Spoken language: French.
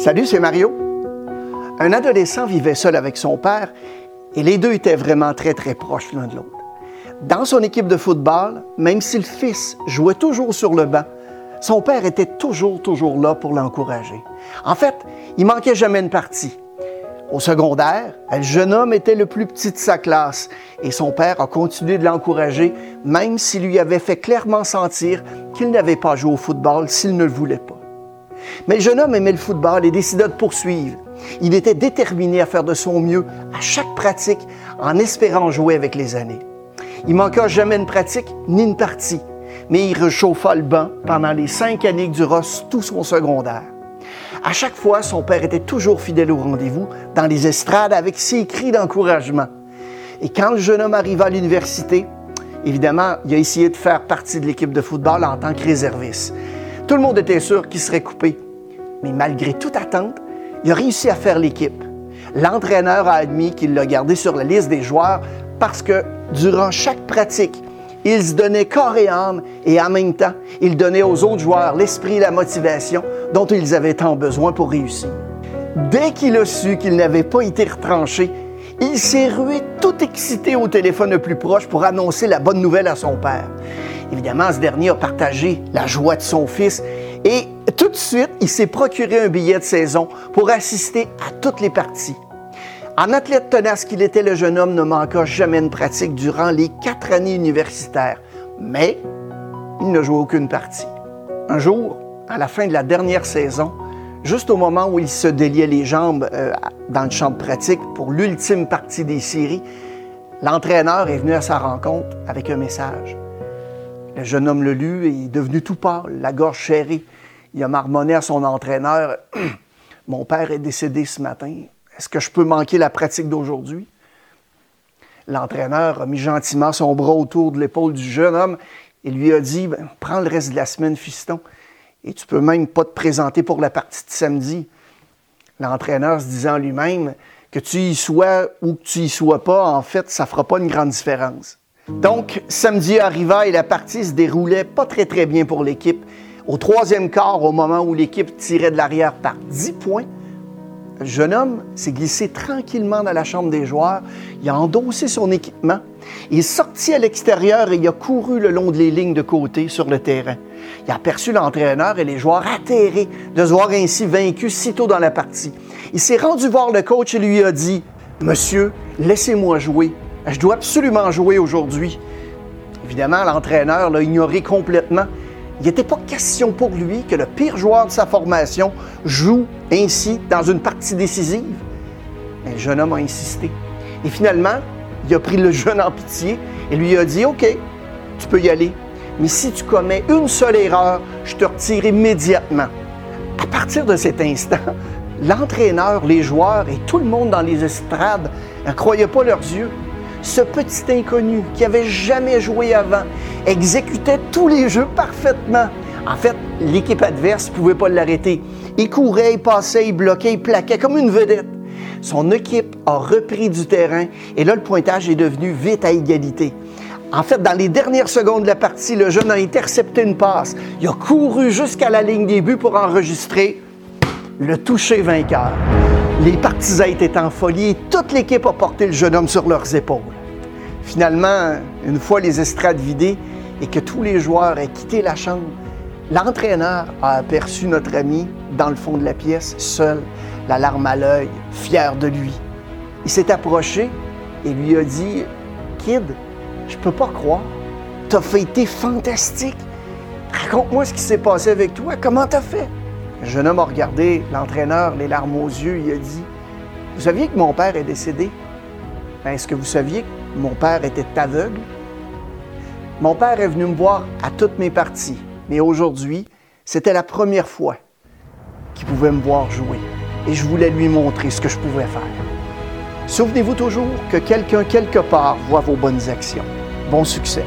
Salut, c'est Mario. Un adolescent vivait seul avec son père et les deux étaient vraiment très très proches l'un de l'autre. Dans son équipe de football, même si le fils jouait toujours sur le banc, son père était toujours, toujours là pour l'encourager. En fait, il manquait jamais une partie. Au secondaire, le jeune homme était le plus petit de sa classe et son père a continué de l'encourager, même s'il lui avait fait clairement sentir qu'il n'avait pas joué au football s'il ne le voulait pas. Mais le jeune homme aimait le football et décida de poursuivre. Il était déterminé à faire de son mieux à chaque pratique en espérant jouer avec les années. Il manqua jamais une pratique ni une partie, mais il réchauffa le banc pendant les cinq années que dura tout son secondaire. À chaque fois, son père était toujours fidèle au rendez-vous dans les estrades avec ses cris d'encouragement. Et quand le jeune homme arriva à l'université, évidemment, il a essayé de faire partie de l'équipe de football en tant que réserviste. Tout le monde était sûr qu'il serait coupé. Mais malgré toute attente, il a réussi à faire l'équipe. L'entraîneur a admis qu'il l'a gardé sur la liste des joueurs parce que durant chaque pratique, il se donnait corps et âme et en même temps, il donnait aux autres joueurs l'esprit et la motivation dont ils avaient tant besoin pour réussir. Dès qu'il a su qu'il n'avait pas été retranché, il s'est rué tout excité au téléphone le plus proche pour annoncer la bonne nouvelle à son père. Évidemment, ce dernier a partagé la joie de son fils et tout de suite, il s'est procuré un billet de saison pour assister à toutes les parties. En athlète tenace qu'il était, le jeune homme ne manqua jamais une pratique durant les quatre années universitaires, mais il ne jouait aucune partie. Un jour, à la fin de la dernière saison, juste au moment où il se déliait les jambes euh, dans le champ de pratique pour l'ultime partie des séries, l'entraîneur est venu à sa rencontre avec un message. Le jeune homme le lut et est devenu tout pâle, la gorge serrée. Il a marmonné à son entraîneur Mon père est décédé ce matin. Est-ce que je peux manquer la pratique d'aujourd'hui? L'entraîneur a mis gentiment son bras autour de l'épaule du jeune homme et lui a dit ben, Prends le reste de la semaine, fiston, et tu peux même pas te présenter pour la partie de samedi. L'entraîneur se disant lui-même que tu y sois ou que tu y sois pas, en fait, ça fera pas une grande différence. Donc, samedi arriva et la partie se déroulait pas très très bien pour l'équipe. Au troisième quart, au moment où l'équipe tirait de l'arrière par 10 points, le jeune homme s'est glissé tranquillement dans la chambre des joueurs. Il a endossé son équipement. Il est sorti à l'extérieur et il a couru le long des lignes de côté sur le terrain. Il a aperçu l'entraîneur et les joueurs atterrés de se voir ainsi vaincus si tôt dans la partie. Il s'est rendu voir le coach et lui a dit Monsieur, laissez-moi jouer. Je dois absolument jouer aujourd'hui. Évidemment, l'entraîneur l'a ignoré complètement. Il n'était pas question pour lui que le pire joueur de sa formation joue ainsi dans une partie décisive. Mais le jeune homme a insisté. Et finalement, il a pris le jeune en pitié et lui a dit OK, tu peux y aller. Mais si tu commets une seule erreur, je te retire immédiatement. À partir de cet instant, l'entraîneur, les joueurs et tout le monde dans les estrades ne croyaient pas leurs yeux ce petit inconnu qui avait jamais joué avant exécutait tous les jeux parfaitement. En fait, l'équipe adverse ne pouvait pas l'arrêter. Il courait, il passait, il bloquait, il plaquait comme une vedette. Son équipe a repris du terrain et là, le pointage est devenu vite à égalité. En fait, dans les dernières secondes de la partie, le jeune a intercepté une passe. Il a couru jusqu'à la ligne des buts pour enregistrer le toucher vainqueur. Les partisans étaient en folie et toute l'équipe a porté le jeune homme sur leurs épaules. Finalement, une fois les estrades vidées et que tous les joueurs aient quitté la chambre, l'entraîneur a aperçu notre ami dans le fond de la pièce, seul, la larme à l'œil, fier de lui. Il s'est approché et lui a dit Kid, je peux pas croire, t'as fait été fantastique. Raconte-moi ce qui s'est passé avec toi, comment t'as fait? Le jeune homme a regardé l'entraîneur, les larmes aux yeux, il a dit Vous saviez que mon père est décédé? Ben, Est-ce que vous saviez que mon père était aveugle? Mon père est venu me voir à toutes mes parties, mais aujourd'hui, c'était la première fois qu'il pouvait me voir jouer et je voulais lui montrer ce que je pouvais faire. Souvenez-vous toujours que quelqu'un quelque part voit vos bonnes actions. Bon succès.